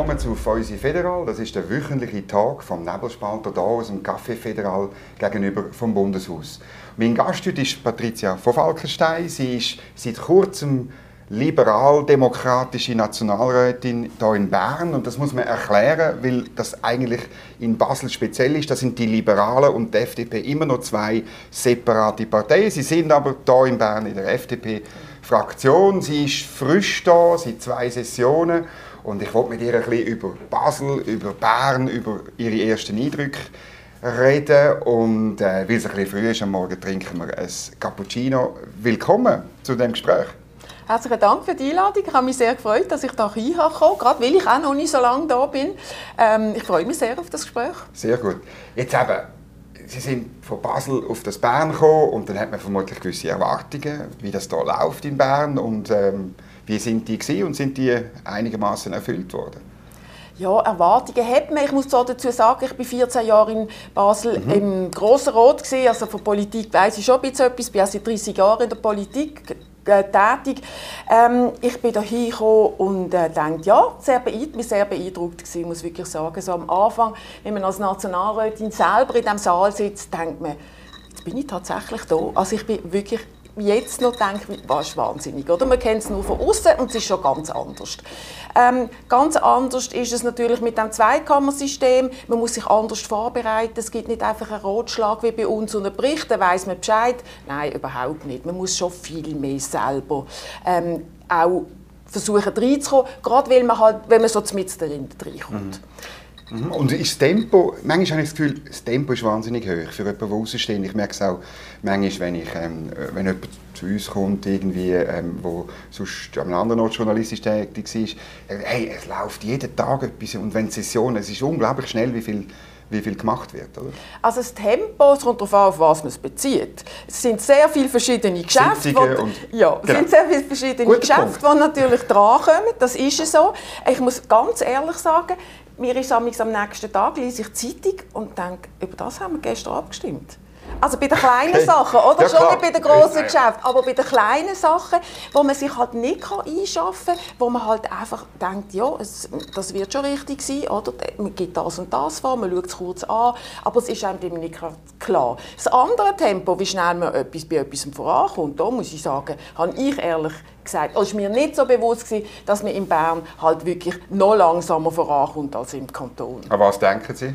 willkommen zu Feusi Federal. Das ist der wöchentliche Tag vom Nebelspalter hier aus dem Café Federal gegenüber vom Bundeshaus. Mein Gast heute ist Patricia von Falkenstein. Sie ist seit kurzem liberal-demokratische Nationalrätin hier in Bern. Und das muss man erklären, weil das eigentlich in Basel speziell ist. Da sind die Liberalen und die FDP immer noch zwei separate Parteien. Sie sind aber hier in Bern in der FDP-Fraktion. Sie ist frisch da, seit zwei Sessionen. Und ich wollte mit ihr ein bisschen über Basel, über Bern, über ihre ersten Eindrücke reden. Und äh, weil es ein bisschen früh ist am Morgen, trinken wir ein Cappuccino. Willkommen zu dem Gespräch. Herzlichen Dank für die Einladung. Ich habe mich sehr gefreut, dass ich hier reinkomme, gerade weil ich auch noch nicht so lange da bin. Ähm, ich freue mich sehr auf das Gespräch. Sehr gut. Jetzt eben, Sie sind von Basel auf das Bern gekommen und dann hat man vermutlich gewisse Erwartungen, wie das hier läuft in Bern und ähm, wie sind die gewesen und sind die einigermaßen erfüllt worden? Ja, Erwartungen hat man. Ich muss dazu sagen, ich war 14 Jahre in Basel mhm. im Grossen Rot, also von Politik weiß ich schon ein bisschen etwas. Ich bin auch seit 30 Jahren in der Politik äh, tätig. Ähm, ich bin da hingekommen und äh, dachte, ja, sehr beeindruckt, sehr beeindruckt gewesen, muss wirklich sagen. So am Anfang, wenn man als Nationalrätin selber in diesem Saal sitzt, denkt man, jetzt bin ich tatsächlich da. Also ich bin wirklich jetzt noch denke, was ist wahnsinnig. Oder? Man kennt es nur von außen und es ist schon ganz anders. Ähm, ganz anders ist es natürlich mit dem Zweikammersystem. Man muss sich anders vorbereiten. Es gibt nicht einfach einen Rotschlag wie bei uns und einen Bericht, dann weiss man Bescheid. Nein, überhaupt nicht. Man muss schon viel mehr selber ähm, auch versuchen reinzukommen, gerade weil man, halt, wenn man so mit drin reinkommt. Mhm. Mhm. Und ist das Tempo, manchmal habe ich das Gefühl, das Tempo ist wahnsinnig hoch für jemanden, der raussteht. Ich merke es auch manchmal, wenn, ich, ähm, wenn jemand zu uns kommt, irgendwie, ähm, wo sonst an einem anderen Ort journalistisch tätig war, hey, es läuft jeden Tag etwas und wenn die Session, es ist unglaublich schnell, wie viel wie viel gemacht wird. Oder? Also das Tempo, es kommt darauf an, auf was man es bezieht. Es sind sehr viele verschiedene Geschäfte, die, ja, es genau. sind sehr viele verschiedene Guter Geschäfte, die natürlich drankommen. Das ist so. Ich muss ganz ehrlich sagen, mir ist am nächsten Tag lese ich die Zeitung und denke, über das haben wir gestern abgestimmt. Also bei den kleinen okay. Sachen, oder? Ja, Schon nicht bei den grossen Geschäften, aber bei den kleinen Sachen, wo man sich halt nicht einschaffen kann, wo man halt einfach denkt, ja, es, das wird schon richtig sein, oder? Man gibt das und das vor, man schaut es kurz an, aber es ist einem nicht klar. Das andere Tempo, wie schnell man etwas bei etwas vorankommt, da muss ich sagen, habe ich ehrlich gesagt, es war mir nicht so bewusst, gewesen, dass man in Bern halt wirklich noch langsamer vorankommt als im Kanton. An was denken Sie?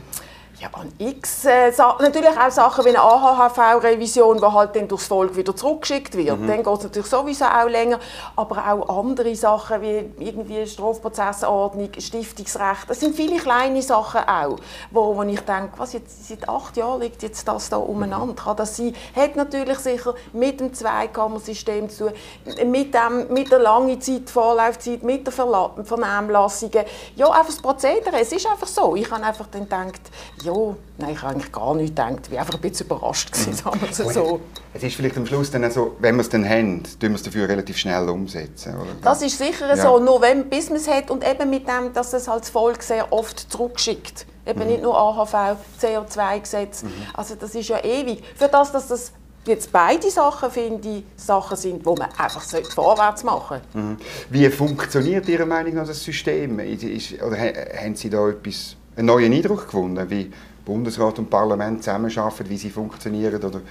Ja, an x äh, natürlich auch Sachen wie eine AHV-Revision, die halt dann durchs Volk wieder zurückgeschickt wird. Mhm. Dann geht es natürlich sowieso auch länger. Aber auch andere Sachen wie irgendwie Strafprozessordnung, Stiftungsrecht. Das sind viele kleine Sachen auch, wo, wo ich denke, was jetzt, seit acht Jahren liegt jetzt das da umeinander. Kann das sein? Hat natürlich sicher mit dem Zweikammersystem zu tun, mit, dem, mit der langen Zeit, Vorlaufzeit, mit der Vernehmlassung. Ja, einfach das Prozedere. Es ist einfach so. Ich habe einfach dann gedacht, ja, nein, ich habe eigentlich gar nicht gedacht. Ich war einfach ein bisschen überrascht, gewesen, mhm. sagen wir so. Es ist vielleicht am Schluss dann so, wenn wir es dann haben, tun wir es dafür relativ schnell umsetzen. Oder? Das ist sicher ja. so, nur wenn bis man es hat und eben mit dem, dass es halt das Volk sehr oft zurückschickt. Eben mhm. nicht nur AHV, CO2-Gesetz. Mhm. Also das ist ja ewig. Für das, dass das jetzt beide Sachen, finde ich, Sachen sind, wo man einfach vorwärts machen sollte. Mhm. Wie funktioniert Ihrer Meinung nach das System? Ist, oder haben Sie da etwas einen neuen Eindruck gewonnen, wie Bundesrat und Parlament zusammenarbeiten, wie sie funktionieren? Oder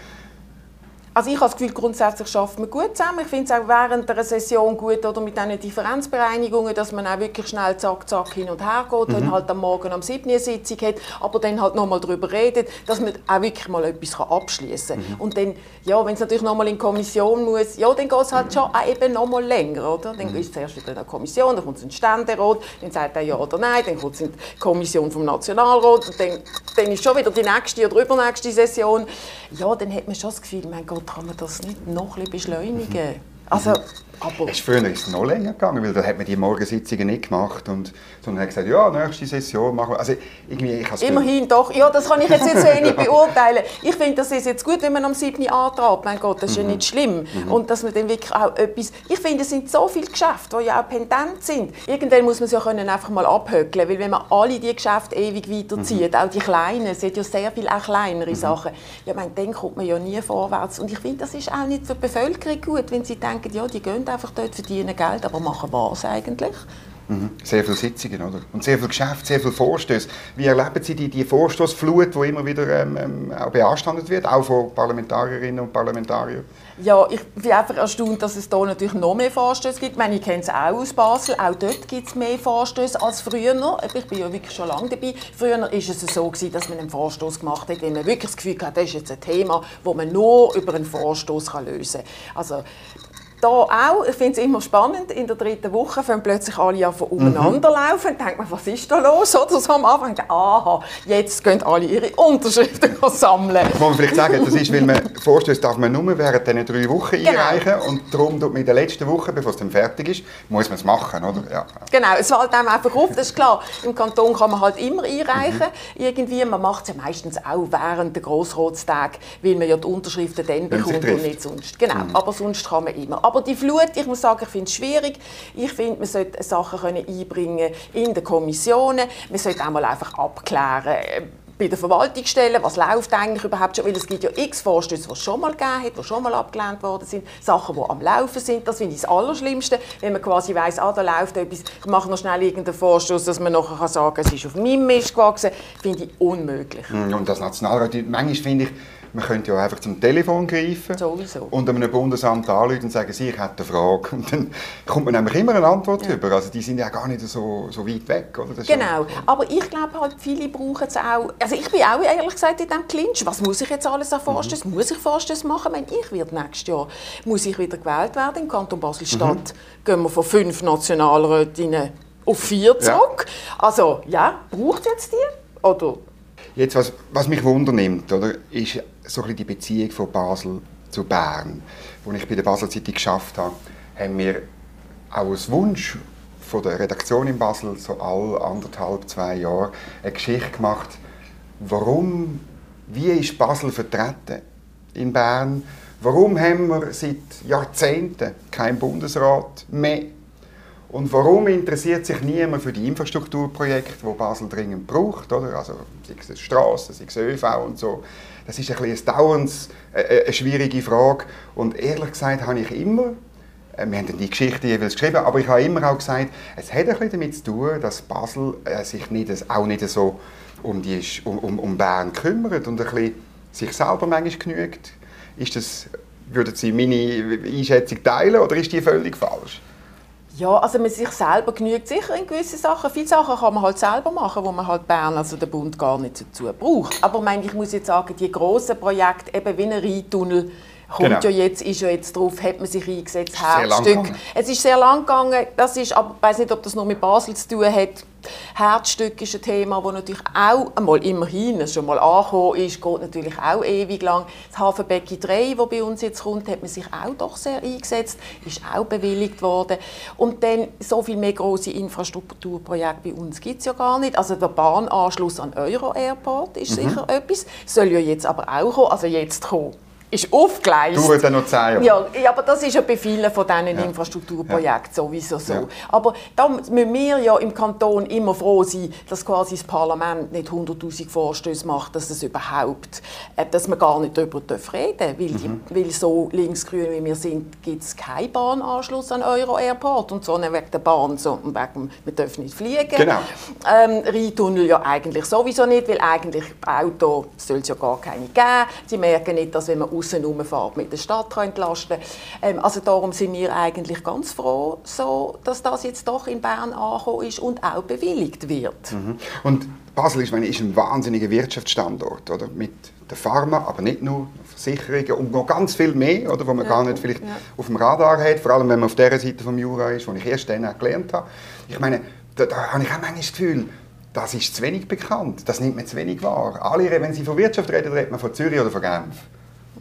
also ich habe das Gefühl, grundsätzlich arbeiten wir gut zusammen. Ich finde es auch während der Session gut oder mit diesen Differenzbereinigungen, dass man auch wirklich schnell zack, zack hin und her geht, mhm. dann halt am Morgen am 7. eine Sitzung hat, aber dann halt nochmal darüber redet, dass man auch wirklich mal etwas abschließen kann. Mhm. Und dann, ja, wenn es natürlich nochmal in die Kommission muss, ja, dann geht es halt mhm. schon auch eben nochmal länger, oder? Dann mhm. ist es zuerst wieder in der Kommission, dann kommt es in den Ständerat, dann sagt er ja oder nein, dann kommt es in die Kommission vom Nationalrat und dann, dann ist schon wieder die nächste oder übernächste Session. Ja, dann hat man schon das Gefühl, mein Gott, kann man das nicht noch ein bisschen beschleunigen? Also, aber es früher ist es noch länger gegangen, weil da hat man die Morgensitzungen nicht gemacht und sondern hat gesagt, ja, nächste Session machen wir. Also irgendwie, ich Immerhin doch. Ja, das kann ich jetzt nicht so wenig beurteilen. Ich finde, das ist jetzt gut, wenn man am 7. antragt. Mein Gott, das ist mhm. ja nicht schlimm. Mhm. Und dass man dann wirklich auch etwas... Ich finde, es sind so viele Geschäfte, die ja auch pendent sind. Irgendwann muss man es ja können einfach mal abhökeln, weil wenn man alle diese Geschäfte ewig weiterzieht, mhm. auch die kleinen, es sind ja sehr viele auch kleinere mhm. Sachen, ja, mein, dann kommt man ja nie vorwärts. Und ich finde, das ist auch nicht für die Bevölkerung gut, wenn sie denken, ja, die gehen einfach dort, verdienen Geld, aber machen was eigentlich? Mhm. Sehr viele Sitzungen, oder? Und sehr viel Geschäft, sehr viele Vorstöße. Wie erleben Sie die, die Vorstoßflut, die immer wieder ähm, ähm, auch beanstandet wird, auch von Parlamentarierinnen und Parlamentariern? Ja, ich bin einfach erstaunt, dass es hier natürlich noch mehr Vorstöße gibt. Ich, meine, ich kenne es auch aus Basel. Auch dort gibt es mehr Vorstöße als früher. Ich bin ja wirklich schon lange dabei. Früher war es so, gewesen, dass man einen Vorstoß gemacht hat, wenn man wirklich das Gefühl hat, das ist jetzt ein Thema, das man nur über einen Vorstoß lösen kann. Also, da auch, ich finde es immer spannend, in der dritten Woche fangen plötzlich alle an umeinander mhm. laufen. Denkt man, was ist da los? Oder so am Anfang, aha, jetzt gehen alle ihre Unterschriften sammeln. Muss man vielleicht sagen, das ist, weil man Vorstöße darf man nur während diesen drei Wochen genau. einreichen und darum tut man in der letzten Woche, bevor es dann fertig ist, muss man es machen, oder? Ja. Genau, es fällt einem einfach auf, das ist klar. Im Kanton kann man halt immer einreichen, mhm. irgendwie. Man macht es ja meistens auch während der Grossratstage, weil man ja die Unterschriften dann bekommt und nicht sonst. Genau, mhm. aber sonst kann man immer. Aber die Flut, ich muss sagen, ich finde es schwierig. Ich finde, man sollte Sachen können einbringen in den Kommissionen. Man sollte auch mal einfach abklären, äh, bei den Verwaltungsstellen, was läuft eigentlich überhaupt schon, weil es gibt ja x Vorstöße, die es schon mal gegeben hat, die schon mal abgelehnt worden sind, Sachen, die am Laufen sind, das finde ich das Allerschlimmste, wenn man quasi weiss, ah, da läuft etwas, ich mache noch schnell irgendeinen Vorstoß, dass man nachher sagen kann, es ist auf meinem Mist gewachsen, finde ich unmöglich. Und das Nationalrat, manchmal finde ich, man könnte ja einfach zum Telefon greifen Sowieso. und einem Bundesamt anrufen und sagen, Sie, ich hätte eine Frage. Und dann kommt man nämlich immer eine Antwort ja. über. Also die sind ja gar nicht so, so weit weg. Oder? genau, ja. aber ich glaube halt, viele brauchen es auch. Also ich bin auch ehrlich gesagt in diesem Clinch. Was muss ich jetzt alles an Vorstößen? Mhm. Muss ich Vorstöße machen? Wenn ich werde nächstes Jahr, muss ich wieder gewählt werden im Kanton Basel-Stadt. Mhm. Gehen wir von fünf Nationalrätinnen auf vier zurück. Ja. Also ja, braucht jetzt die? Oder Jetzt, was, was mich wundernimmt, oder, ist so ein die Beziehung von Basel zu Bern. Als ich bei der Basel Zeitung geschafft habe, haben wir auch als Wunsch von der Redaktion in Basel so alle anderthalb, zwei Jahre eine Geschichte gemacht, warum, wie ist Basel vertreten in Bern, warum haben wir seit Jahrzehnten keinen Bundesrat mehr und warum interessiert sich niemand für die Infrastrukturprojekte, die Basel dringend braucht? Oder? Also, sei es Straßen, sei es ÖV und so. Das ist ein bisschen dauernd äh, äh, eine schwierige Frage. Und ehrlich gesagt habe ich immer, äh, wir haben die Geschichte jeweils geschrieben, aber ich habe immer auch gesagt, es hat ein bisschen damit zu tun, dass Basel sich nicht, auch nicht so um, die, um, um Bern kümmert und ein sich selber manchmal genügt. Ist das, würden Sie meine Einschätzung teilen oder ist die völlig falsch? Ja, also man sich selber genügt sicher in gewissen Sachen. Viele Sachen kann man halt selber machen, wo man halt Bern, also der Bund, gar nicht dazu braucht. Aber ich, meine, ich muss jetzt sagen, die grossen Projekte, eben wie ein Rheintunnel, kommt genau. ja jetzt, ist ja jetzt drauf, hat man sich eingesetzt, Herzstück. Es ist sehr lang gegangen, das ist, aber ich weiß nicht, ob das noch mit Basel zu tun hat. Herzstück ist ein Thema, das natürlich auch einmal immerhin schon mal angekommen ist, geht natürlich auch ewig lang. Das Hafenbecken 3, das bei uns jetzt kommt, hat man sich auch doch sehr eingesetzt, ist auch bewilligt worden. Und dann so viel mehr große Infrastrukturprojekte bei uns gibt es ja gar nicht. Also der Bahnanschluss an Euro Airport ist mhm. sicher etwas, soll ja jetzt aber auch kommen, also jetzt kommen ist aufgeleistet. Dauert dann noch zehn Jahre. Ja, aber das ist ja bei vielen von diesen ja. Infrastrukturprojekten sowieso so. Ja. Aber da müssen wir ja im Kanton immer froh sein, dass quasi das Parlament nicht 100'000 Vorstöße macht, dass es überhaupt, äh, dass man gar nicht darüber reden darf. Weil, mhm. weil so linksgrün wie wir sind, gibt es keinen Bahnanschluss an Euro Airport und so nicht wegen der Bahn, sondern wegen, wir dürfen nicht fliegen. Genau. Ähm, Rheintunnel ja eigentlich sowieso nicht, weil eigentlich Auto soll es ja gar keine geben. Sie merken nicht, dass wenn man außen rumfährt, mit der Stadt entlasten ähm, Also darum sind wir eigentlich ganz froh, so, dass das jetzt doch in Bern angekommen ist und auch bewilligt wird. Mhm. Und Basel ist, meine, ist ein wahnsinniger Wirtschaftsstandort, oder? Mit der Pharma, aber nicht nur Versicherungen und noch ganz viel mehr, oder, wo man ja, gar nicht vielleicht ja. auf dem Radar hat, vor allem wenn man auf der Seite vom Jura ist, wo ich erst dann gelernt habe. Ich meine, da, da habe ich auch manchmal das Gefühl, das ist zu wenig bekannt, das nimmt man zu wenig wahr. Alle, wenn sie von Wirtschaft reden, redet man von Zürich oder von Genf.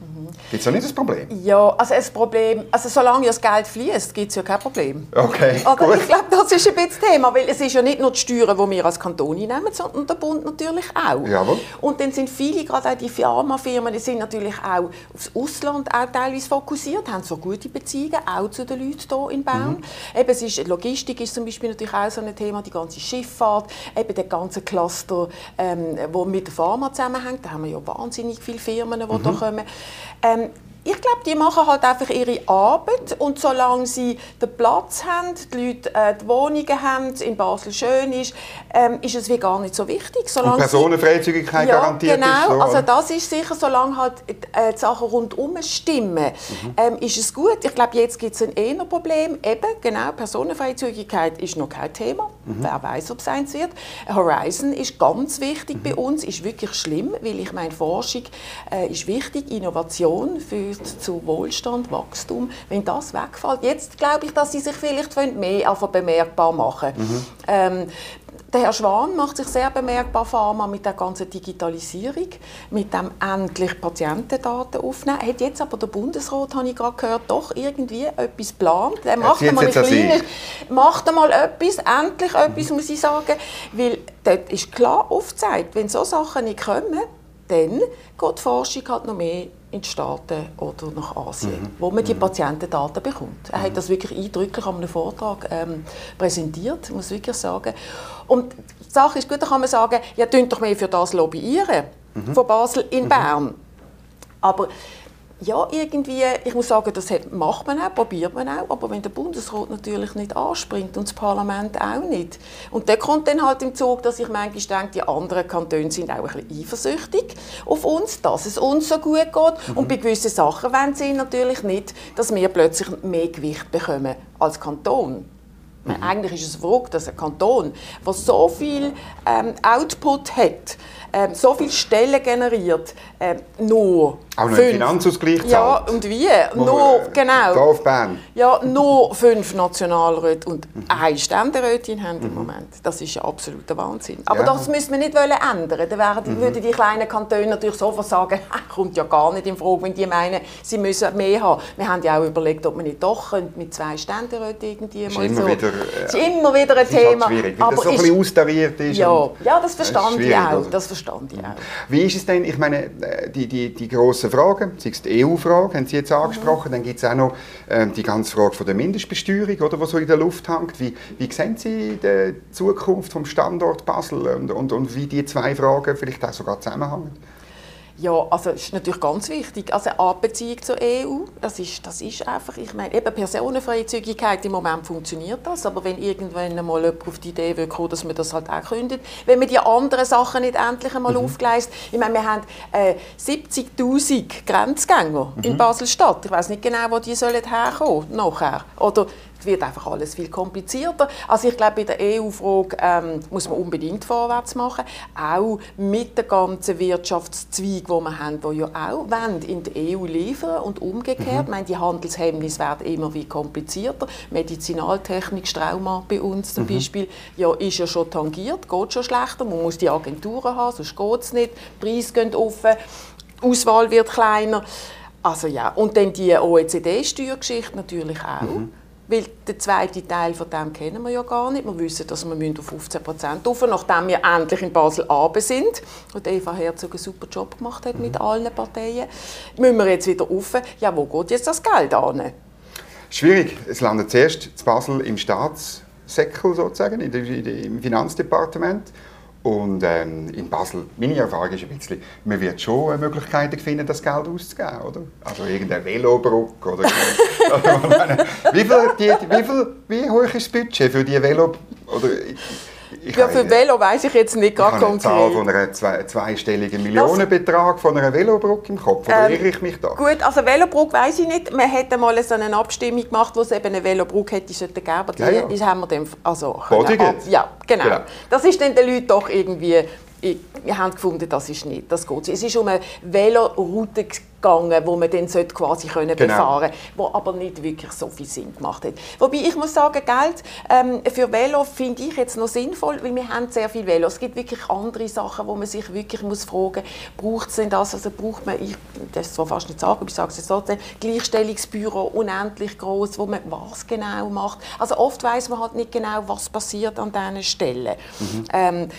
Mm. Gibt es da nicht das Problem? Ja, also das Problem, also solange das Geld fließt, gibt es ja kein Problem. Okay, Aber gut. ich glaube, das ist ein bisschen das Thema, weil es ist ja nicht nur die Steuern, die wir als Kanton einnehmen, sondern der Bund natürlich auch. Jawohl. Und dann sind viele, gerade auch die Pharmafirmen, die sind natürlich auch aufs Ausland auch teilweise fokussiert, haben so gute Beziehungen, auch zu den Leuten hier in Bern. Mhm. Eben, es ist, Logistik ist zum Beispiel natürlich auch so ein Thema, die ganze Schifffahrt, eben der ganze Cluster, ähm, wo mit der Pharma zusammenhängt, da haben wir ja wahnsinnig viele Firmen, die mhm. da kommen. Ähm, ich glaube, die machen halt einfach ihre Arbeit und solange sie den Platz haben, die Leute äh, die Wohnungen haben, in Basel schön ist, ähm, ist es wie gar nicht so wichtig. Solange und Personenfreizügigkeit ja, garantiert genau, ist. So. also das ist sicher, solange halt äh, die Sachen rundum stimmen, mhm. ähm, ist es gut. Ich glaube, jetzt gibt es ein eher Problem. Eben, genau, Personenfreizügigkeit ist noch kein Thema. Mhm. Wer weiß, ob es eins wird. Horizon ist ganz wichtig mhm. bei uns, ist wirklich schlimm, weil ich meine, Forschung äh, ist wichtig, Innovation für führt zu Wohlstand, Wachstum. Wenn das wegfällt, jetzt glaube ich, dass sie sich vielleicht mehr bemerkbar machen mhm. ähm, der Herr Schwan macht sich sehr bemerkbar Pharma mit der ganzen Digitalisierung, mit dem endlich Patientendaten aufnehmen. Hat jetzt aber der Bundesrat, habe ich gerade gehört, doch irgendwie etwas geplant. Er macht einmal, ein kleines, macht einmal etwas, endlich etwas, muss ich sagen, weil dort ist klar aufgezeigt, wenn so Sachen nicht kommen, dann geht die Forschung halt noch mehr in die Staaten oder nach Asien, mhm. wo man die mhm. Patientendaten bekommt. Er mhm. hat das wirklich eindrücklich an einem Vortrag ähm, präsentiert, muss ich wirklich sagen. Und die Sache ist gut, da kann man sagen, ja, doch mehr für das lobbyieren, mhm. von Basel in mhm. Bern. Aber ja, irgendwie, ich muss sagen, das macht man auch, probiert man auch, aber wenn der Bundesrat natürlich nicht anspringt und das Parlament auch nicht. Und der kommt dann halt im Zug, dass ich manchmal denke, die anderen Kantone sind auch ein bisschen eifersüchtig auf uns, dass es uns so gut geht. Mhm. Und bei gewissen Sachen wollen sie natürlich nicht, dass wir plötzlich mehr Gewicht bekommen als Kanton. Mhm. Eigentlich ist es verrückt, dass ein Kanton, der so viel ähm, Output hat, ähm, so viele Stellen generiert, ähm, nur auch noch fünf. Finanzausgleich zahlt. Ja, und wie? Wo, nur, genau. auf Bern. Ja, nur fünf Nationalräte und mhm. eine Ständerätin haben mhm. im Moment. Das ist ja absoluter Wahnsinn. Aber ja. das müssen wir nicht ändern. Dann werden, mhm. würden die kleinen Kantone natürlich sofort sagen, kommt ja gar nicht in Frage, wenn die meinen, sie müssen mehr haben. Wir haben ja auch überlegt, ob man nicht doch mit zwei Ständeräten irgendwie mal immer so... Wieder, äh, ist immer wieder ein Thema. Halt schwierig, weil aber das so ein bisschen austariert ist. Ja, ja das verstand ich auch. Das verstand ich auch. Wie ist es denn, ich meine, äh, die, die, die grossen Fragen, sei es die EU-Frage, haben Sie jetzt angesprochen, mhm. dann gibt es auch noch äh, die ganze Frage von der Mindestbesteuerung, oder, die so in der Luft hängt. Wie, wie sehen Sie die Zukunft vom Standort Basel und, und, und wie die zwei Fragen vielleicht auch sogar zusammenhängen? Ja, also es ist natürlich ganz wichtig. Also Anbeziehung zur EU, das ist, das ist einfach, ich meine, eben Personenfreizügigkeit, im Moment funktioniert das, aber wenn irgendwann einmal jemand auf die Idee wird kommen, dass man das halt auch kündet, wenn man die anderen Sachen nicht endlich einmal mhm. aufgleist, ich meine, wir haben äh, 70'000 Grenzgänger mhm. in Basel-Stadt, ich weiß nicht genau, wo die sollen herkommen nachher, oder wird einfach alles viel komplizierter. Also ich glaube, bei der EU-Frage ähm, muss man unbedingt vorwärts machen, auch mit den ganzen Wirtschaftszweigen, die wir haben, die ja auch wollen, in die EU liefern und umgekehrt. Mhm. Ich meine, die Handelshemmnisse werden immer wie komplizierter. Medizinaltechnik, Strauma bei uns zum mhm. Beispiel, ja, ist ja schon tangiert, geht schon schlechter. Man muss die Agenturen haben, sonst geht es nicht. Die Preise gehen offen, die Auswahl wird kleiner. Also ja, und dann die OECD-Steuergeschichte natürlich auch. Mhm. Weil den zweiten Teil von dem kennen wir ja gar nicht. Wir wissen, dass wir auf 15 Prozent rauf nachdem wir endlich in Basel abe sind und Eva Herzog einen super Job gemacht hat mhm. mit allen Parteien, müssen wir jetzt wieder rauf. Ja, wo geht jetzt das Geld an? Schwierig. Es landet zuerst in Basel im Staatssäckel sozusagen, im Finanzdepartement. Und ähm, in Basel, meine Erfahrung ist ein bisschen, man wird schon Möglichkeiten finden, das Geld auszugeben, oder? Also irgendeine Velobrücke oder... wie, viel, die, wie, viel, wie hoch ist das Budget für die Velo... Oder, ich ja, für Velo weiß ich jetzt nicht gerade konkret. Ich habe eine Zahl von einem zwei, zweistelligen Millionenbetrag von einer Velobrücke im Kopf. Oder ähm, irre ich mich da? Gut, also Velobrücke weiß ich nicht. Wir hätten mal so eine Abstimmung gemacht, wo es eben eine Velobrücke hätte geben aber die, ja, ja. die haben wir dann also ab, Ja, genau. genau. Das ist dann den Leuten doch irgendwie wir haben gefunden, das ist nicht, das geht. Es ist um eine Veloroute gegangen, wo man dann quasi können genau. befahren wo aber nicht wirklich so viel Sinn gemacht hat. Wobei ich muss sagen, Geld ähm, für Velo finde ich jetzt noch sinnvoll, weil wir haben sehr viel Velo. Es gibt wirklich andere Sachen, wo man sich wirklich muss fragen, braucht es denn das? Also braucht man, ich das zwar fast nicht sagen, aber ich sage es trotzdem, Gleichstellungsbüro unendlich groß, wo man was genau macht. Also oft weiß man halt nicht genau, was passiert an diesen Stellen. Mhm. Ähm,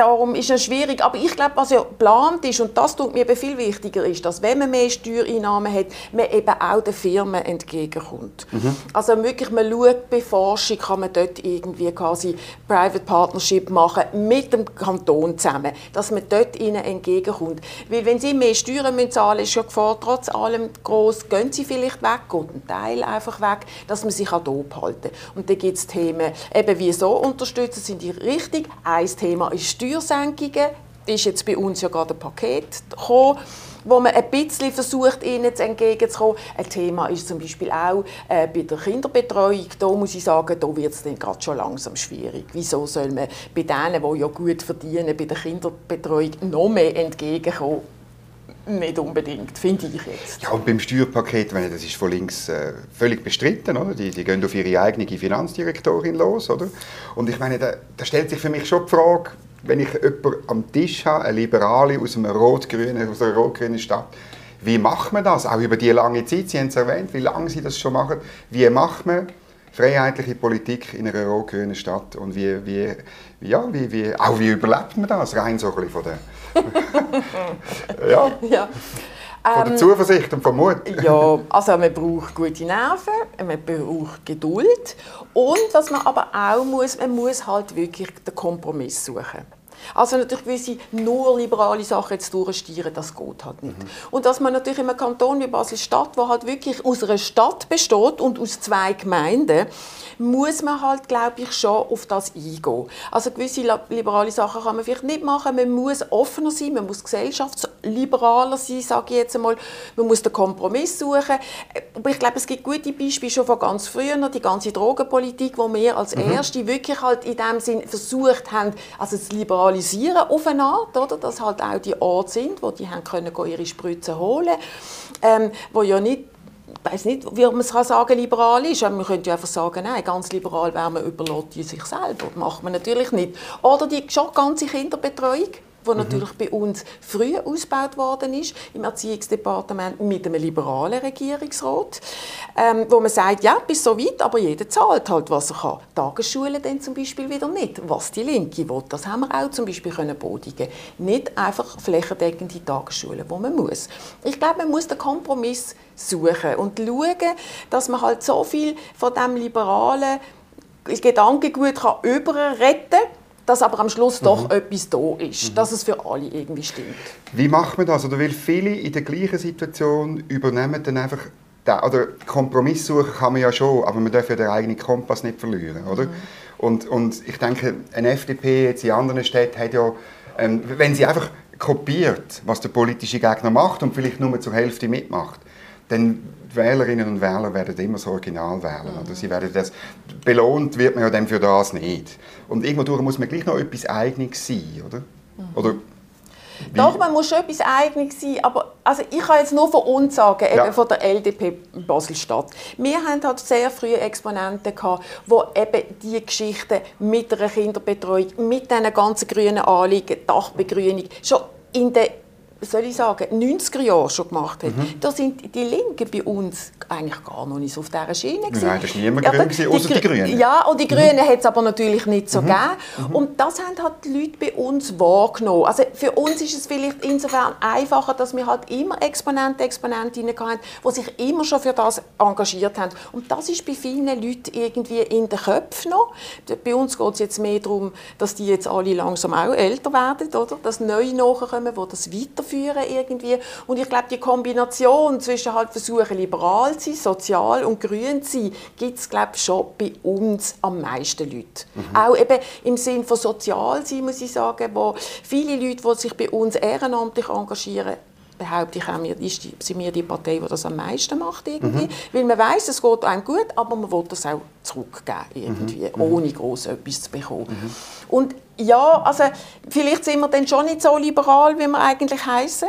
darum ist es schwierig. Aber ich glaube, was ja geplant ist, und das tut mir viel wichtiger, ist, dass wenn man mehr Steuereinnahmen hat, man eben auch den Firmen entgegenkommt. Mhm. Also wirklich, man schaut bei Forschung, kann man dort irgendwie quasi Private Partnership machen mit dem Kanton zusammen, dass man dort ihnen entgegenkommt. Weil wenn sie mehr Steuern müssen zahlen, ist ja Gefahr trotz allem groß, gehen sie vielleicht weg, geht ein Teil einfach weg, dass man sich auch hier halten Und dann gibt es Themen, eben wie so unterstützen, sind die richtig. Ein Thema ist Steuersenkungen. Das ist jetzt bei uns ja gerade ein Paket gekommen wo man ein bisschen versucht, ihnen entgegenzukommen. Ein Thema ist zum Beispiel auch äh, bei der Kinderbetreuung. Da muss ich sagen, da wird es dann gerade schon langsam schwierig. Wieso soll man bei denen, die ja gut verdienen, bei der Kinderbetreuung noch mehr entgegenkommen? Nicht unbedingt, finde ich jetzt. Ja, und beim Steuerpaket, meine, das ist von links äh, völlig bestritten, oder? Die, die gehen auf ihre eigene Finanzdirektorin los, oder? Und ich meine, da, da stellt sich für mich schon die Frage, wenn ich jemanden am Tisch habe, eine Liberale aus, einem rot-grünen, aus einer rot-grünen Stadt, wie macht man das? Auch über die lange Zeit, Sie haben es erwähnt, wie lange Sie das schon machen. Wie macht man freiheitliche Politik in einer rot-grünen Stadt? Und wie, wie, ja, wie, wie, auch wie überlebt man das? Rein so ein bisschen von der... ja. ja. Von der ähm, Zuversicht und vom Mut. ja, also man braucht gute Nerven, man braucht Geduld und was man aber auch muss, man muss halt wirklich den Kompromiss suchen. Also natürlich sie nur liberale Sachen jetzt durchstieren, das geht halt nicht. Mhm. Und dass man natürlich in einem Kanton wie Basel-Stadt, wo halt wirklich aus einer Stadt besteht und aus zwei Gemeinden, muss man halt, glaube ich, schon auf das eingehen. Also gewisse liberale Sachen kann man vielleicht nicht machen, man muss offener sein, man muss gesellschaftsliberaler sein, sage ich jetzt einmal. Man muss den Kompromiss suchen. Aber ich glaube, es gibt gute Beispiele schon von ganz früher, die ganze Drogenpolitik, wo wir als mhm. Erste wirklich halt in dem Sinn versucht haben, also das Liberalisieren auf eine Art, oder? dass halt auch die Orte sind, wo die haben können ihre Spritzen holen, ähm, wo ja nicht ich weiß nicht, wie man es sagen kann, liberal ist. Man könnte ja einfach sagen, nein, ganz liberal wäre man überlässt sich selber. Das macht man natürlich nicht. Oder die schon ganze Kinderbetreuung wo mhm. natürlich bei uns früh ausgebaut worden ist, im Erziehungsdepartement mit einem liberalen Regierungsrat, ähm, wo man sagt, ja, bis so weit, aber jeder zahlt halt, was er kann. Tagesschulen dann zum Beispiel wieder nicht, was die Linke will. Das haben wir auch zum Beispiel können bodigen. Nicht einfach flächendeckende Tagesschulen, wo man muss. Ich glaube, man muss den Kompromiss suchen und schauen, dass man halt so viel von dem liberalen Gedankengut kann überretten kann, dass aber am Schluss doch mhm. etwas da ist, mhm. dass es für alle irgendwie stimmt. Wie macht man das? Oder weil viele in der gleichen Situation übernehmen dann einfach den, oder Kompromiss suchen kann man ja schon, aber man darf ja den eigenen Kompass nicht verlieren, oder? Mhm. Und, und ich denke, eine FDP jetzt in anderen Städten hat ja, ähm, wenn sie einfach kopiert, was der politische Gegner macht und vielleicht nur zur Hälfte mitmacht, dann Wählerinnen und Wähler werden immer das Original wählen. Oder sie werden das, belohnt wird man ja dann für das nicht. Und irgendwo muss man gleich noch etwas Eigenes sein, oder? Mhm. oder wie? Doch, man muss schon etwas Eigenes sein, aber also ich kann jetzt nur von uns sagen, eben ja. von der LDP Basel-Stadt. Wir haben halt sehr früh Exponenten gehabt, die eben diese Geschichte mit einer Kinderbetreuung, mit diesen ganzen grünen Anliegen, Dachbegrünung, schon in der soll ich sagen, 90er Jahre schon gemacht hat, mhm. da sind die Linken bei uns eigentlich gar noch nicht so auf dieser Schiene gewesen. Nein, das war niemand ja, grün, gewesen, außer die, die Grünen. Ja, und die Grünen mhm. hat es aber natürlich nicht so mhm. gegeben. Mhm. Und das haben halt die Leute bei uns wahrgenommen. Also für uns ist es vielleicht insofern einfacher, dass wir halt immer Exponenten, Exponentinnen hatten, die sich immer schon für das engagiert haben. Und das ist bei vielen Leuten irgendwie in den Köpfen noch. Bei uns geht es jetzt mehr darum, dass die jetzt alle langsam auch älter werden, oder? dass neue nachkommen, die das weiterführen führen irgendwie. Und ich glaube, die Kombination zwischen halt versuchen, liberal zu sein, sozial und grün zu sein, gibt es, glaube ich, schon bei uns am meisten Leute. Mhm. Auch eben im Sinn von sozial sein, muss ich sagen, wo viele Leute, die sich bei uns ehrenamtlich engagieren, behaupte ich auch, wir, sind wir die Partei, die das am meisten macht irgendwie. Mhm. Weil man weiß, es geht einem gut, aber man will das auch zurückgeben irgendwie, mhm. ohne groß etwas zu bekommen. Mhm. Und ja, also vielleicht sind wir dann schon nicht so liberal, wie wir eigentlich heißen.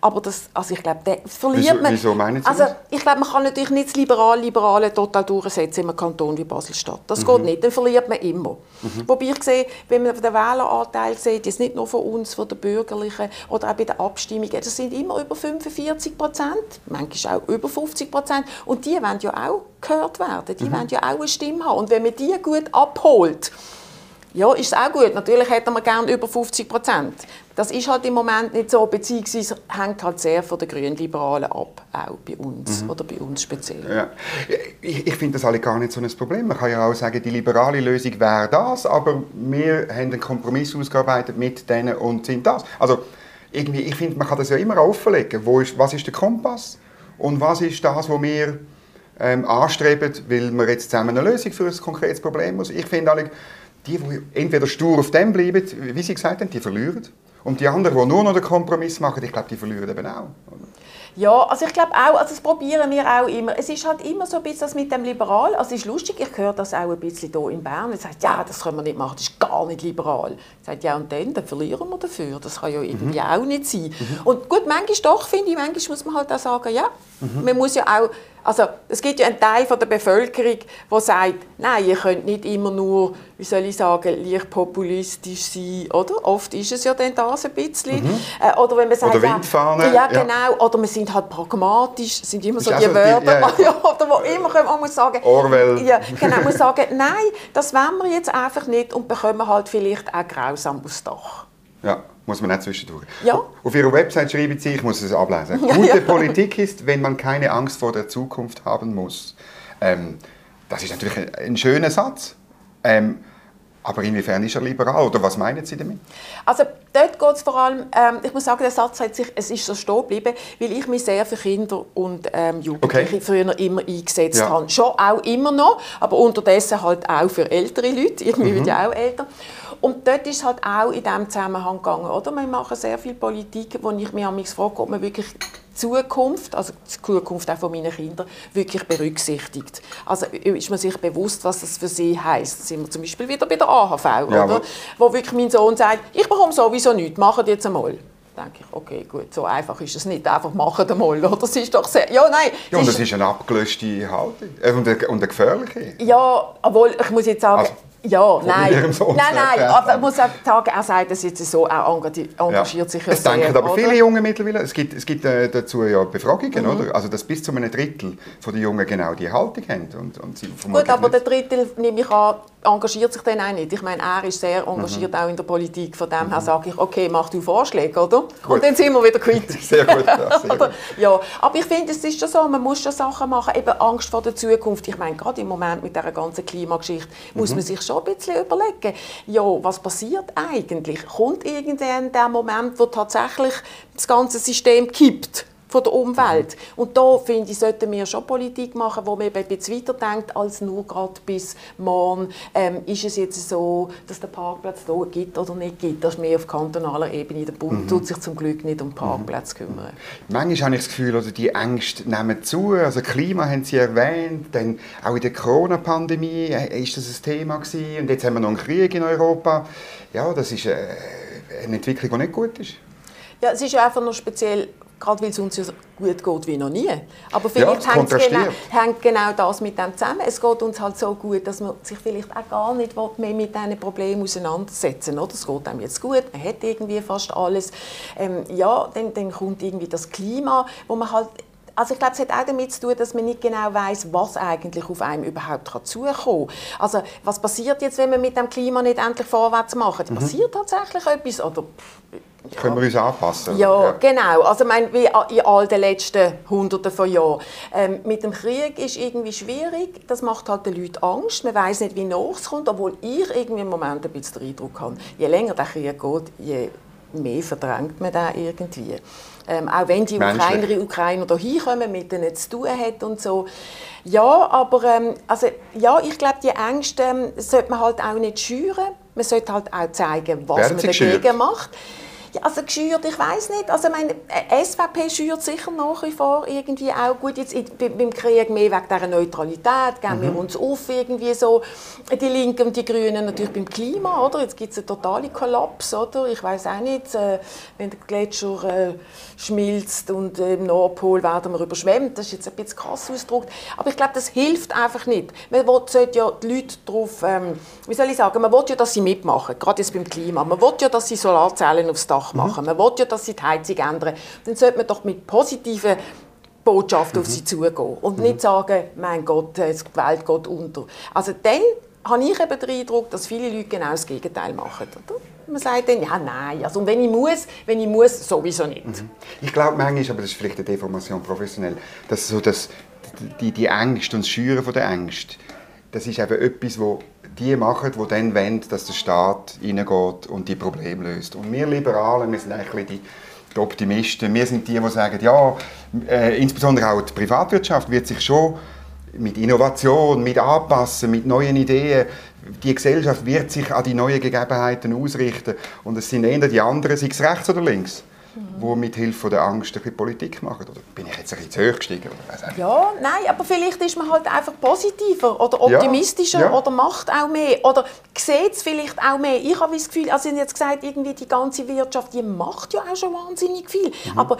Aber das, also ich glaube, der verliert wieso, man. Wieso meinen Sie also ich glaube, man kann natürlich nicht das Liberal-Liberale total durchsetzen in einem Kanton wie Basel-Stadt. Das mhm. geht nicht, dann verliert man immer. Mhm. Wobei ich sehe, wenn man den Wähleranteil sieht, jetzt nicht nur von uns, von den Bürgerlichen oder auch bei den Abstimmungen, das sind immer über 45 Prozent, manchmal auch über 50 Prozent. Und die wollen ja auch gehört werden, die mhm. wollen ja auch eine Stimme haben. Und wenn man die gut abholt, Ja, ist auch gut. Natürlich hätten wir gerne über 50 Prozent. Das ist halt im Moment nicht so, beziehungsweise hängt halt sehr von den Grünliberalen ab, auch bei uns, mhm. oder bei uns speziell. Ja. Ich, ich finde das alle gar nicht so ein Problem. Man kann ja auch sagen, die liberale Lösung wäre das, aber wir haben einen Kompromiss ausgearbeitet mit denen und sind das. Also irgendwie, ich finde, man kann das ja immer offenlegen. Wo ist, was ist der Kompass und was ist das, was wir ähm, anstreben, weil wir jetzt zusammen eine Lösung für ein konkretes Problem muss. Ich finde die, die entweder stur auf dem bleiben, wie Sie gesagt haben, die verlieren. Und die anderen, die nur noch den Kompromiss machen, ich glaube, die verlieren eben auch. Ja, also ich glaube auch, also das probieren wir auch immer. Es ist halt immer so ein bisschen das mit dem Liberal. Also es ist lustig, ich höre das auch ein bisschen hier in Bern. Es sagt, ja, das können wir nicht machen, das ist gar nicht liberal. Ich sage, ja und dann, dann verlieren wir dafür. Das kann ja irgendwie mhm. auch nicht sein. Mhm. Und gut, manchmal doch, finde ich, manchmal muss man halt auch sagen, ja, mhm. man muss ja auch also es gibt ja einen Teil von der Bevölkerung, der sagt, nein, ihr könnt nicht immer nur, wie soll ich sagen, leicht populistisch sein, oder? Oft ist es ja dann das ein bisschen. Mhm. Äh, oder wenn man sagt, oder Windfahne. Ja, genau. Ja. Oder wir sind halt pragmatisch, sind immer so die also Wörter, die, ja, ja. oder wo immer man muss sagen, Orwell. Ja, genau, man muss sagen, nein, das wollen wir jetzt einfach nicht und bekommen halt vielleicht auch grausam aufs Dach. Ja muss man nicht zwischendurch. Ja. Auf Ihrer Website schreiben Sie, ich muss es ablesen, ja, gute ja. Politik ist, wenn man keine Angst vor der Zukunft haben muss. Ähm, das ist natürlich ein, schöner Satz. Ähm, aber inwiefern ist er liberal oder was meinen Sie damit? Also dort geht es vor allem, ähm, ich muss sagen, der Satz hat sich, es ist so stehen geblieben, weil ich mich sehr für Kinder und ähm, Jugendliche okay. früher immer eingesetzt ja. habe. Schon auch immer noch, aber unterdessen halt auch für ältere Leute, irgendwie mhm. wird ja auch älter. Und dort ist halt auch in diesem Zusammenhang gegangen. Oder? Wir machen sehr viel Politik, wo ich mich frage, ob man wirklich Zukunft, also die Zukunft auch von meinen Kindern, wirklich berücksichtigt. Also ist man sich bewusst, was das für sie heißt. Sind wir zum Beispiel wieder bei der AHV, ja, oder? wo wirklich mein Sohn sagt, ich bekomme sowieso nichts, macht jetzt einmal denke ich, okay, gut, so einfach ist es nicht. Einfach machen wir mal. Oder? Das ist doch sehr... Ja, nein. Ja, und das ist eine abgelöste Haltung. Äh, und, eine, und eine gefährliche. Ja, obwohl, ich muss jetzt sagen... Also, ja, nein. Nein, nein, aber ich muss auch sagen, er sagt das jetzt so, er engagiert ja. sich ja Es sehr, denken aber oder? viele Junge mittlerweile. Es gibt, es gibt äh, dazu ja Befragungen, mhm. oder? Also, dass bis zu einem Drittel von den Jungen genau die Haltung haben. Und, und Gut, aber der Drittel, nehme ich an, engagiert sich dann auch nicht. Ich meine, er ist sehr engagiert mhm. auch in der Politik. Von dem mhm. her sage ich, okay, mach du Vorschläge, oder? Gut. Und dann sind wir wieder quitt. sehr gut, ja, sehr gut. ja, aber ich finde, es ist schon so, man muss schon Sachen machen, eben Angst vor der Zukunft. Ich meine, gerade im Moment mit dieser ganzen Klimageschichte muss mhm. man sich schon ein bisschen überlegen, ja, was passiert eigentlich? Kommt irgendwann der Moment, wo tatsächlich das ganze System kippt? Von der Umwelt. Und da finde ich, sollten wir schon Politik machen, wo man ein bisschen weiterdenkt als nur gerade bis morgen. Ähm, ist es jetzt so, dass der Parkplatz da gibt oder nicht gibt? Das ist mehr auf kantonaler Ebene. Der Bund mhm. tut sich zum Glück nicht um Parkplätze kümmern. Manchmal habe ich das Gefühl, also die Ängste nehmen zu. Also Klima haben Sie erwähnt, dann auch in der Corona-Pandemie äh, ist das ein Thema gewesen. und jetzt haben wir noch einen Krieg in Europa. Ja, das ist äh, eine Entwicklung, die nicht gut ist. Ja, es ist einfach noch speziell gerade weil es uns so gut geht wie noch nie. Aber vielleicht ja, hängt, genau, hängt, genau, das mit dem zusammen. Es geht uns halt so gut, dass man sich vielleicht auch gar nicht mehr mit diesen Problemen auseinandersetzen will. Es geht einem jetzt gut, man hat irgendwie fast alles. Ähm, ja, dann, dann kommt irgendwie das Klima, wo man halt also ich glaube, es hat auch damit zu tun, dass man nicht genau weiß, was eigentlich auf einem überhaupt zukommen kann. Also was passiert jetzt, wenn wir mit dem Klima nicht endlich vorwärts machen? Mhm. Passiert tatsächlich etwas? Oder, ja. Können wir uns anpassen? Ja, ja. genau. Also mein, wie in all den letzten Hunderten von Jahren. Ähm, mit dem Krieg ist irgendwie schwierig. Das macht halt den Leuten Angst. Man weiß nicht, wie nah es kommt, obwohl ich irgendwie im Moment ein bisschen den Eindruck habe, je länger der Krieg geht, je mehr verdrängt man den irgendwie. Ähm, auch wenn die Ukrainer und Ukrainer hier hinkommen, mit denen zu tun hat und so. Ja, aber ähm, also, ja, ich glaube, die Ängste ähm, sollte man halt auch nicht schüren. Man sollte halt auch zeigen, was Werden man dagegen macht. Ja, also geschürt, ich weiß nicht. Also meine äh, SVP schürt sicher nach wie vor irgendwie auch gut jetzt beim Krieg mehr wegen dieser Neutralität, geben mhm. wir uns auf irgendwie so die Linken und die Grünen natürlich beim Klima, oder? Jetzt gibt es einen totalen Kollaps, oder? Ich weiß auch nicht, äh, wenn der Gletscher äh, schmilzt und im Nordpol werden wir überschwemmt, das ist jetzt ein bisschen krass ausgedrückt, aber ich glaube, das hilft einfach nicht. Man sollte ja die Leute darauf, ähm, wie soll ich sagen, man will ja, dass sie mitmachen, gerade jetzt beim Klima. Man will ja, dass sie Solarzellen aufs Dach Dach machen. Man will ja, dass sie die Heizung ändern. Dann sollte man doch mit positiven Botschaften mhm. auf sie zugehen und mhm. nicht sagen, mein Gott, die Welt geht unter. Also dann habe ich eben den Eindruck, dass viele Leute genau das Gegenteil machen. Oder? Man sagt dann, ja, nein, also wenn ich muss, wenn ich muss, sowieso nicht. Mhm. Ich glaube manchmal, aber das ist vielleicht eine Deformation professionell, dass so das, die, die Ängste und das Schüren von der Ängste, das ist eben etwas, wo die machen, die dann wollen, dass der Staat reingeht und die Probleme löst. Und wir Liberalen, wir sind eigentlich die, Optimisten, wir sind die, die sagen, ja, äh, insbesondere auch die Privatwirtschaft wird sich schon mit Innovation, mit Anpassen, mit neuen Ideen. Die Gesellschaft wird sich an die neuen Gegebenheiten ausrichten. Und es sind eher die anderen, sei es rechts oder links, die mit Hilfe der Angst ein Politik machen. Oder bin ich jetzt ein bisschen zu hoch gestiegen? Ja, nein, aber vielleicht ist man halt einfach positiver oder optimistischer ja, ja. oder macht auch mehr oder sieht es vielleicht auch mehr. Ich habe das Gefühl, also Sie haben jetzt gesagt, irgendwie die ganze Wirtschaft, die macht ja auch schon wahnsinnig viel. Mhm. Aber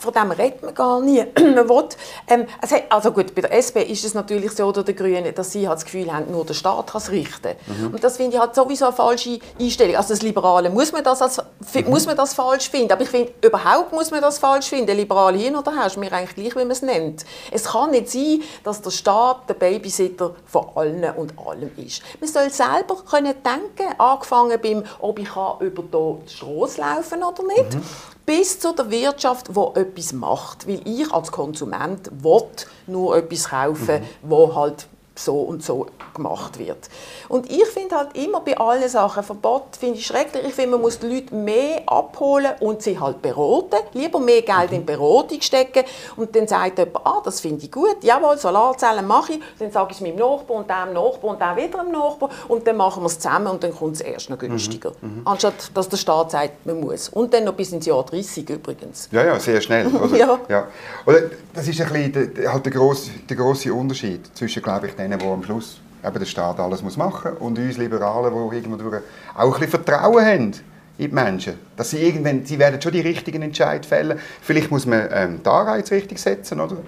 von dem redet man gar nie. man will, ähm, also gut, bei der SP ist es natürlich so, oder der Grünen, dass sie halt das Gefühl haben, nur der Staat kann es richten. Mhm. Und das finde ich halt sowieso eine falsche Einstellung. Also das Liberale muss man das, als, mhm. muss man das falsch finden, aber ich finde, überhaupt muss man das falsch finden. Liberale hin oder her, ist mir eigentlich gleich, wie man es nennt. Es kann nicht sein, dass der Staat der Babysitter von allen und allem ist. Man soll selber können denken, angefangen beim, ob ich über die Straße laufen oder nicht. Mhm bis zu der Wirtschaft, die etwas macht. Weil ich als Konsument will nur etwas kaufen, mhm. wo halt so und so gemacht wird. Und ich finde halt immer bei allen Sachen, Verbot finde ich schrecklich. Ich finde, man muss die Leute mehr abholen und sie halt beraten. Lieber mehr Geld in Beratung stecken. Und dann sagt jemand, ah, das finde ich gut, jawohl, Solarzellen mache ich. Dann sage ich es meinem Nachbar und dem Nachbar und dann wieder dem Nachbar. Und dann machen wir es zusammen und dann kommt es erst noch günstiger. Mhm. Mhm. Anstatt, dass der Staat sagt, man muss. Und dann noch bis ins Jahr 30 übrigens. Ja, ja, sehr schnell. Oder? ja. ja. Oder das ist ein bisschen der, halt der, grosse, der grosse Unterschied zwischen, glaube ich, denen, die am Schluss eben der Staat alles muss machen muss und uns Liberalen, die irgendwo auch ein bisschen Vertrauen haben in die Menschen. Dass sie irgendwann, sie werden schon die richtigen Entscheidungen fällen. Vielleicht muss man ähm, die Anreize richtig setzen, oder?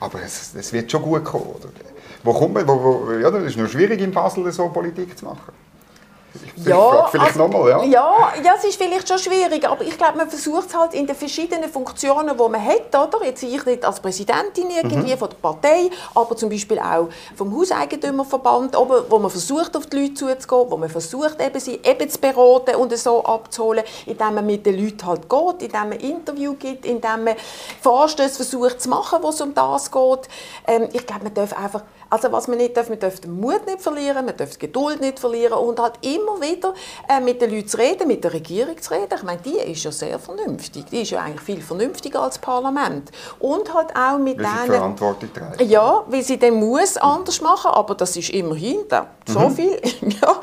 Aber es, es wird schon gut kommen, oder? Wo kommt man, wo, wo, ja, das ist nur schwierig in Basel so Politik zu machen. Ja, vielleicht also, nochmal, ja. ja. Ja, es ist vielleicht schon schwierig, aber ich glaube, man versucht es halt in den verschiedenen Funktionen, die man hat, oder? Jetzt ich nicht als Präsidentin irgendwie mhm. von der Partei, aber zum Beispiel auch vom Hauseigentümerverband, wo man versucht, auf die Leute zuzugehen, wo man versucht, eben sie eben zu beraten und so abzuholen, indem man mit den Leuten halt geht, indem man Interview gibt, indem man Vorstöße versucht zu machen, wo es um das geht. Ähm, ich glaube, man darf einfach also was man nicht darf, man darf den Mut nicht verlieren, man darf die Geduld nicht verlieren und halt immer wieder äh, mit den Leuten zu reden, mit der Regierung zu reden. Ich meine, die ist ja sehr vernünftig. Die ist ja eigentlich viel vernünftiger als das Parlament. Und halt auch mit weil denen... Verantwortung trägt. Ja, weil sie den muss anders machen, aber das ist immerhin da, so mhm. viel. ja.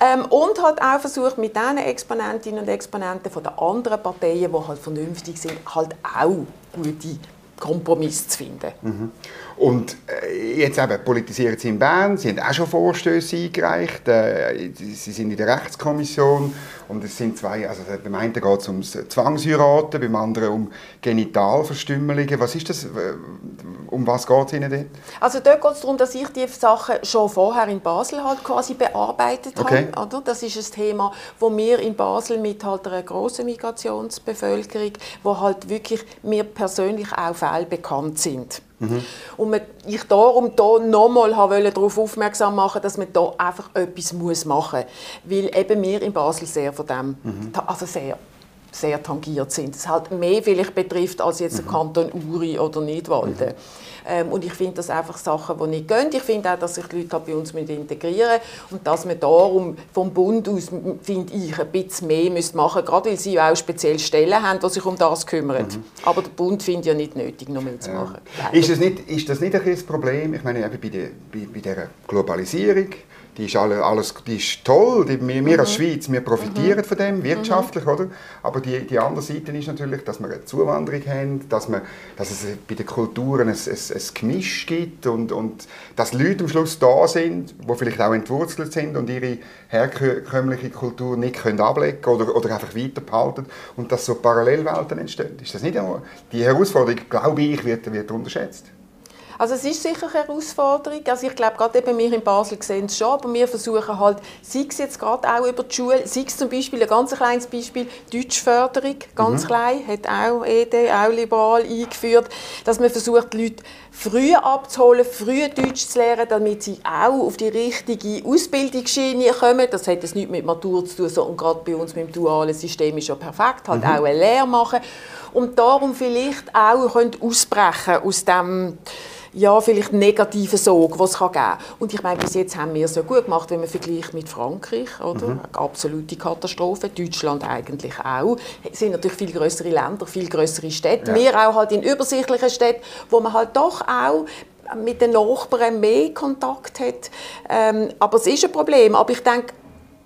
Ähm, und halt auch versucht, mit diesen Exponentinnen und Exponenten von den anderen Parteien, die halt vernünftig sind, halt auch gute Kompromiss zu finden. Mhm. Und äh, jetzt eben politisieren Sie in Bern, Sie haben auch schon Vorstöße eingereicht, äh, Sie sind in der Rechtskommission und es sind zwei, also beim einen geht es um Zwangsheiraten, beim anderen um Genitalverstümmelungen. Was ist das, um was geht es Ihnen dort? Also dort geht es darum, dass ich die Sachen schon vorher in Basel halt quasi bearbeitet okay. habe. Oder? Das ist ein Thema, wo wir in Basel mit halt einer grossen Migrationsbevölkerung, wo halt wirklich mir persönlich auch Fälle bekannt sind. Mhm. Und ich darum da nochmal darauf aufmerksam machen, dass man da einfach etwas machen muss. Weil eben wir in Basel sehr von dem, mhm. also sehr, sehr tangiert sind. Es halt mehr vielleicht betrifft als jetzt mhm. der Kanton Uri oder Nidwalden. Mhm. Ähm, und ich finde das einfach Sachen, die nicht gehen. Ich finde auch, dass sich die Leute halt bei uns integrieren müssen und dass man darum vom Bund aus, finde ich, ein bisschen mehr machen müssen, gerade weil sie auch spezielle Stellen haben, die sich um das kümmern. Mhm. Aber der Bund findet ja nicht nötig, noch mehr zu machen. Ja. Ist, das nicht, ist das nicht ein das Problem? Ich meine, bei der, bei, bei der Globalisierung, die ist, alle, alles, die ist toll, die, wir, wir als mhm. Schweiz, wir profitieren mhm. von dem, wirtschaftlich, mhm. oder? Aber die, die andere Seite ist natürlich, dass wir eine Zuwanderung haben, dass, wir, dass es bei den Kulturen ein, ein, ein Gemisch gibt und, und dass Leute am Schluss da sind, die vielleicht auch entwurzelt sind und ihre herkömmliche Kultur nicht können ablegen oder, oder einfach weiterbehalten und dass so Parallelwelten entstehen. Ist das nicht die Herausforderung, glaube ich, wird, wird unterschätzt? Also es ist sicher eine Herausforderung. Also ich glaube, gerade eben wir in Basel sehen es schon, aber wir versuchen halt, sei es jetzt gerade auch über die Schule, sei es zum Beispiel, ein ganz kleines Beispiel, Deutschförderung, ganz mhm. klein, hat auch ED, auch liberal eingeführt, dass man versucht, die Leute früh abzuholen, früh Deutsch zu lernen, damit sie auch auf die richtige Ausbildungsschiene kommen. Das hat jetzt nichts mit Matur zu tun, sondern gerade bei uns mit dem dualen System ist ja perfekt, halt mhm. auch eine Lehre machen und darum vielleicht auch können ausbrechen aus dem ja, vielleicht negativen Sog, was es geben kann. Und ich meine, bis jetzt haben wir es ja gut gemacht, wenn man vergleicht mit Frankreich, oder? Mhm. Eine absolute Katastrophe. Deutschland eigentlich auch. Es sind natürlich viel größere Länder, viel größere Städte. Ja. Wir auch halt in übersichtlichen Städten, wo man halt doch auch mit den Nachbarn mehr Kontakt hat. Ähm, aber es ist ein Problem. Aber ich denke,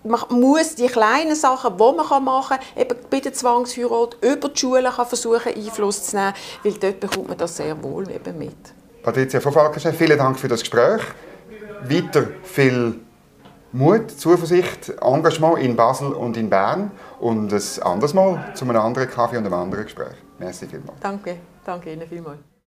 man muss die kleinen Sachen, die man machen kann, eben bei der Zwangsheirat über die Schule kann versuchen Einfluss zu nehmen, weil dort bekommt man das sehr wohl eben mit. Patricia von Falkenstein, vielen Dank für das Gespräch. Weiter viel Mut, Zuversicht, Engagement in Basel und in Bern und ein anderes Mal zu einem anderen Kaffee und einem anderen Gespräch. Merci vielmals. Danke, danke Ihnen vielmals.